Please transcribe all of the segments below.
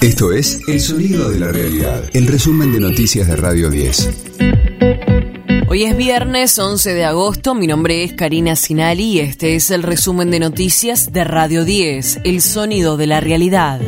Esto es El Sonido de la Realidad, el resumen de noticias de Radio 10. Hoy es viernes 11 de agosto, mi nombre es Karina Sinali y este es el resumen de noticias de Radio 10, El Sonido de la Realidad.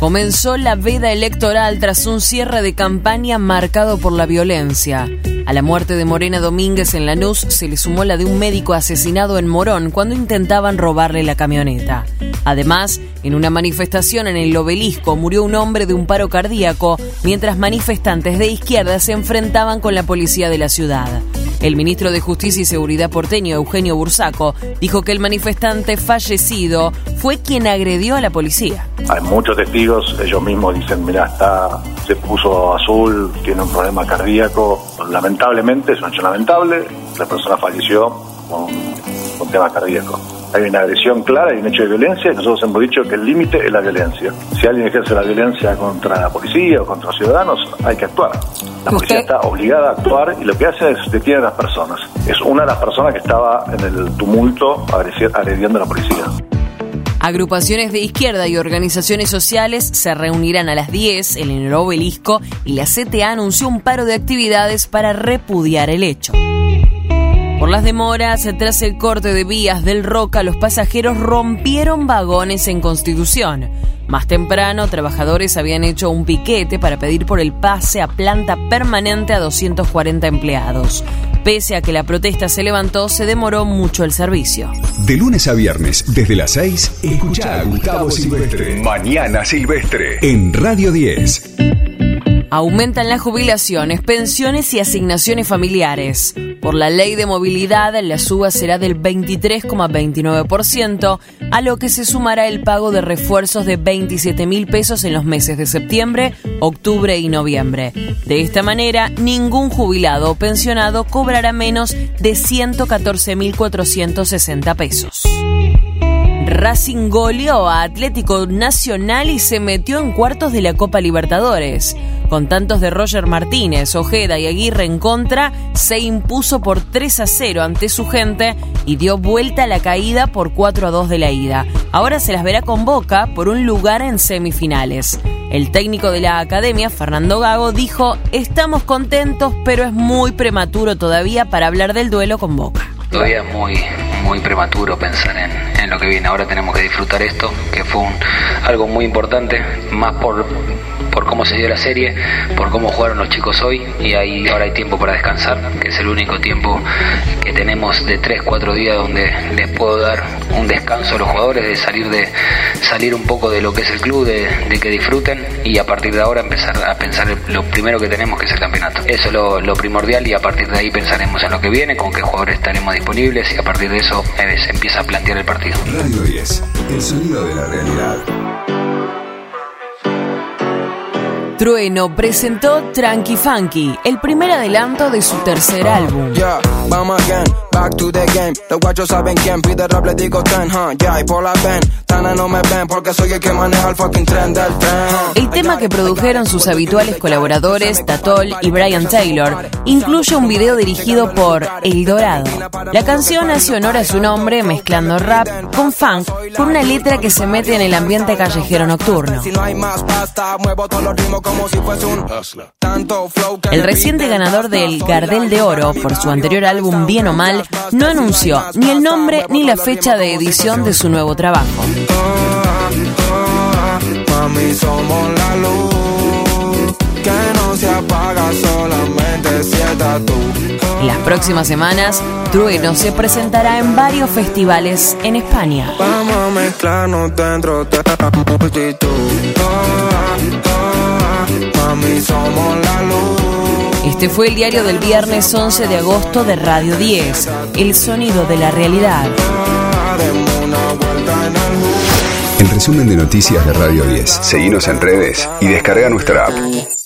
Comenzó la veda electoral tras un cierre de campaña marcado por la violencia. A la muerte de Morena Domínguez en Lanús se le sumó la de un médico asesinado en Morón cuando intentaban robarle la camioneta. Además, en una manifestación en el obelisco murió un hombre de un paro cardíaco mientras manifestantes de izquierda se enfrentaban con la policía de la ciudad. El ministro de Justicia y Seguridad porteño, Eugenio Bursaco, dijo que el manifestante fallecido fue quien agredió a la policía. Hay muchos testigos, ellos mismos dicen, mira, está, se puso azul, tiene un problema cardíaco. Lamentablemente, es un hecho lamentable, la persona falleció con un tema cardíaco hay una agresión clara, hay un hecho de violencia y nosotros hemos dicho que el límite es la violencia. Si alguien ejerce la violencia contra la policía o contra los ciudadanos, hay que actuar. La policía está obligada a actuar y lo que hace es detiene a las personas. Es una de las personas que estaba en el tumulto agrediendo a la policía. Agrupaciones de izquierda y organizaciones sociales se reunirán a las 10 en el obelisco y la CTA anunció un paro de actividades para repudiar el hecho. Por las demoras, tras el corte de vías del Roca, los pasajeros rompieron vagones en Constitución. Más temprano, trabajadores habían hecho un piquete para pedir por el pase a planta permanente a 240 empleados. Pese a que la protesta se levantó, se demoró mucho el servicio. De lunes a viernes, desde las 6, escucha a Gustavo Silvestre. Mañana Silvestre. En Radio 10. Aumentan las jubilaciones, pensiones y asignaciones familiares. Por la ley de movilidad, la suba será del 23,29%, a lo que se sumará el pago de refuerzos de 27 mil pesos en los meses de septiembre, octubre y noviembre. De esta manera, ningún jubilado o pensionado cobrará menos de 114.460 pesos. Racing goleó a Atlético Nacional y se metió en cuartos de la Copa Libertadores. Con tantos de Roger Martínez, Ojeda y Aguirre en contra, se impuso por 3 a 0 ante su gente y dio vuelta a la caída por 4 a 2 de la ida. Ahora se las verá con Boca por un lugar en semifinales. El técnico de la academia, Fernando Gago, dijo, estamos contentos, pero es muy prematuro todavía para hablar del duelo con Boca. Todavía es muy, muy prematuro pensar en, lo que viene. Ahora tenemos que disfrutar esto, que fue algo muy importante, más por por cómo se dio la serie, por cómo jugaron los chicos hoy y ahí ahora hay tiempo para descansar, que es el único tiempo que tenemos de 3, 4 días donde les puedo dar un descanso a los jugadores, de salir de salir un poco de lo que es el club, de, que disfruten y a partir de ahora empezar a pensar lo primero que tenemos que es el campeonato. Eso es lo, primordial y a partir de ahí pensaremos en lo que viene, con qué jugadores estaremos disponibles y a partir de eso eh, se empieza a plantear el partido. Radio 10, el sonido de la realidad. Trueno presentó Tranqui Funky, el primer adelanto de su tercer álbum. Back to the game. Los guachos saben quién pide rap, le digo ten, huh? Yeah, y por la ven. Tana no me ven porque soy el que maneja el fucking tren del tren. El tema que produjeron sus habituales colaboradores, Tatol y Brian Taylor, incluye un video dirigido por El Dorado. La canción hace honor a su nombre mezclando rap con funk con una letra que se mete en el ambiente callejero nocturno. El reciente ganador del Gardel de Oro por su anterior álbum Bien o Mal no anunció ni el nombre ni la fecha de edición de su nuevo trabajo. En las próximas semanas, Trueno se presentará en varios festivales en España. Este fue el diario del viernes 11 de agosto de Radio 10, El sonido de la realidad. El resumen de noticias de Radio 10. Seguimos en redes y descarga nuestra app.